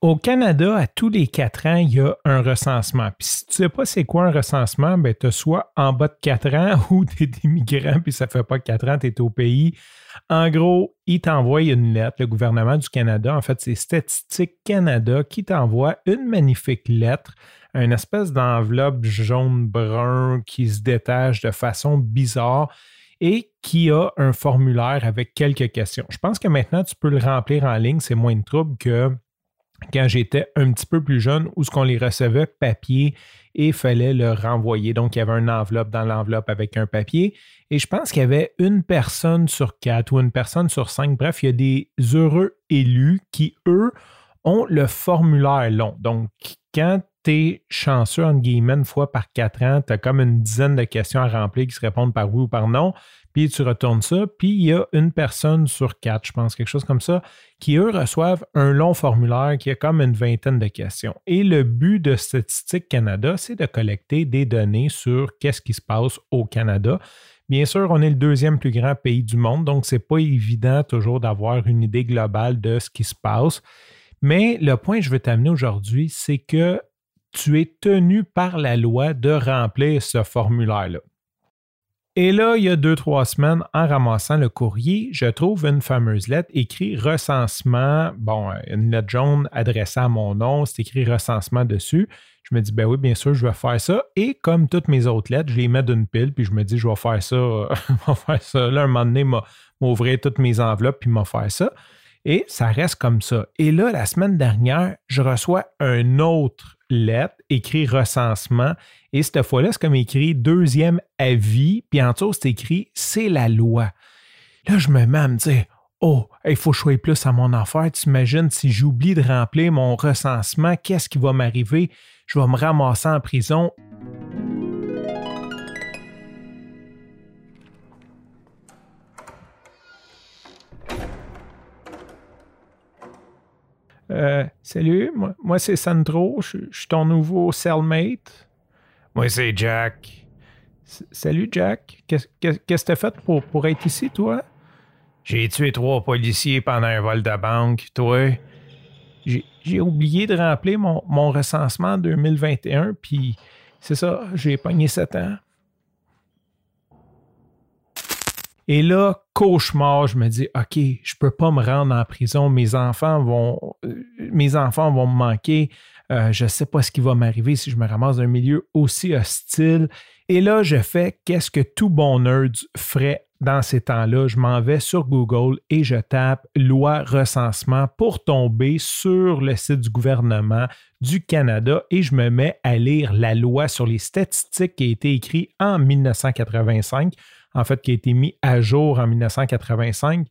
Au Canada, à tous les quatre ans, il y a un recensement. Puis si tu sais pas c'est quoi un recensement, ben tu soit en bas de quatre ans ou tu es immigrant puis ça fait pas quatre ans, tu es au pays. En gros, il t'envoie une lettre, le gouvernement du Canada, en fait, c'est Statistique Canada qui t'envoie une magnifique lettre, une espèce d'enveloppe jaune-brun qui se détache de façon bizarre et qui a un formulaire avec quelques questions. Je pense que maintenant, tu peux le remplir en ligne, c'est moins de trouble que quand j'étais un petit peu plus jeune, où ce qu'on les recevait papier et fallait le renvoyer. Donc, il y avait une enveloppe dans l'enveloppe avec un papier. Et je pense qu'il y avait une personne sur quatre ou une personne sur cinq. Bref, il y a des heureux élus qui, eux, ont le formulaire long. Donc, quand tu es chanceux, entre guillemets, une fois par quatre ans, tu as comme une dizaine de questions à remplir qui se répondent par oui ou par non puis tu retournes ça, puis il y a une personne sur quatre, je pense, quelque chose comme ça, qui, eux, reçoivent un long formulaire qui a comme une vingtaine de questions. Et le but de Statistique Canada, c'est de collecter des données sur qu'est-ce qui se passe au Canada. Bien sûr, on est le deuxième plus grand pays du monde, donc ce n'est pas évident toujours d'avoir une idée globale de ce qui se passe. Mais le point que je veux t'amener aujourd'hui, c'est que tu es tenu par la loi de remplir ce formulaire-là. Et là, il y a deux, trois semaines, en ramassant le courrier, je trouve une fameuse lettre écrite recensement, bon, une lettre jaune adressée à mon nom, c'est écrit recensement dessus. Je me dis, ben oui, bien sûr, je vais faire ça. Et comme toutes mes autres lettres, je les mets d'une pile, puis je me dis, je vais faire ça, je vais faire ça. Là, un moment donné, m'ouvrir toutes mes enveloppes, puis m'a faire ça. Et ça reste comme ça. Et là, la semaine dernière, je reçois un autre lettre écrit recensement. Et cette fois-là, c'est comme écrit deuxième avis. Puis en dessous, c'est écrit c'est la loi. Là, je me mets à me dire Oh, il faut choisir plus à mon affaire. Tu imagines si j'oublie de remplir mon recensement, qu'est-ce qui va m'arriver? Je vais me ramasser en prison. Euh, salut, moi, c'est Sandro, je, suis ton nouveau cellmate. Moi c'est Jack. salut Jack, qu'est-ce que tu as fait pour, pour être ici, toi? J'ai tué trois policiers pendant un vol de banque, toi. J'ai oublié de remplir mon, mon recensement 2021, puis c'est ça, j'ai pogné 7 ans. Et là, cauchemar, je me dis, OK, je peux pas me rendre en prison, mes enfants vont, euh, mes enfants vont me manquer, euh, je sais pas ce qui va m'arriver si je me ramasse dans un milieu aussi hostile. Et là, je fais qu'est-ce que tout bon nerd ferait dans ces temps-là? Je m'en vais sur Google et je tape loi recensement pour tomber sur le site du gouvernement du Canada et je me mets à lire la loi sur les statistiques qui a été écrite en 1985 en fait, qui a été mis à jour en 1985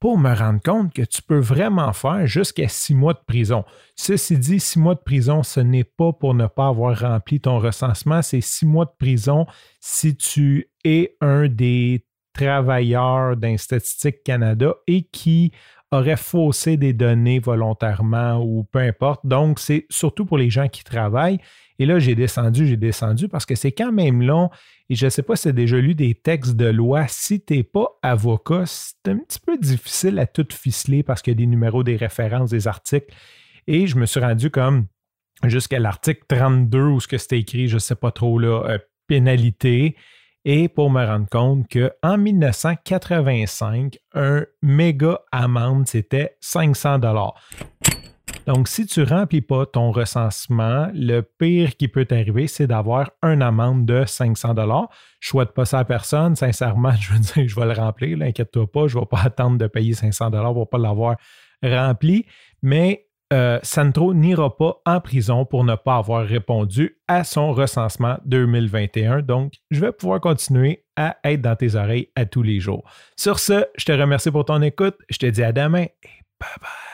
pour me rendre compte que tu peux vraiment faire jusqu'à six mois de prison. Ceci dit, six mois de prison, ce n'est pas pour ne pas avoir rempli ton recensement, c'est six mois de prison si tu es un des travailleurs d'un Statistique Canada et qui aurait faussé des données volontairement ou peu importe. Donc, c'est surtout pour les gens qui travaillent. Et là, j'ai descendu, j'ai descendu parce que c'est quand même long. Et je ne sais pas si tu as déjà lu des textes de loi. Si tu n'es pas avocat, c'est un petit peu difficile à tout ficeler parce qu'il y a des numéros, des références, des articles. Et je me suis rendu comme jusqu'à l'article 32 où ce que c'était écrit, je ne sais pas trop, là, euh, pénalité. Et pour me rendre compte qu'en 1985, un méga amende, c'était 500 dollars. Donc, si tu remplis pas ton recensement, le pire qui peut t'arriver, c'est d'avoir une amende de 500 dollars. Je souhaite pas ça à personne. Sincèrement, je veux dire, je vais le remplir. Inquiète-toi pas, je vais pas attendre de payer 500 dollars pour pas l'avoir rempli. Mais euh, n'ira pas en prison pour ne pas avoir répondu à son recensement 2021. Donc, je vais pouvoir continuer à être dans tes oreilles à tous les jours. Sur ce, je te remercie pour ton écoute. Je te dis à demain et bye bye.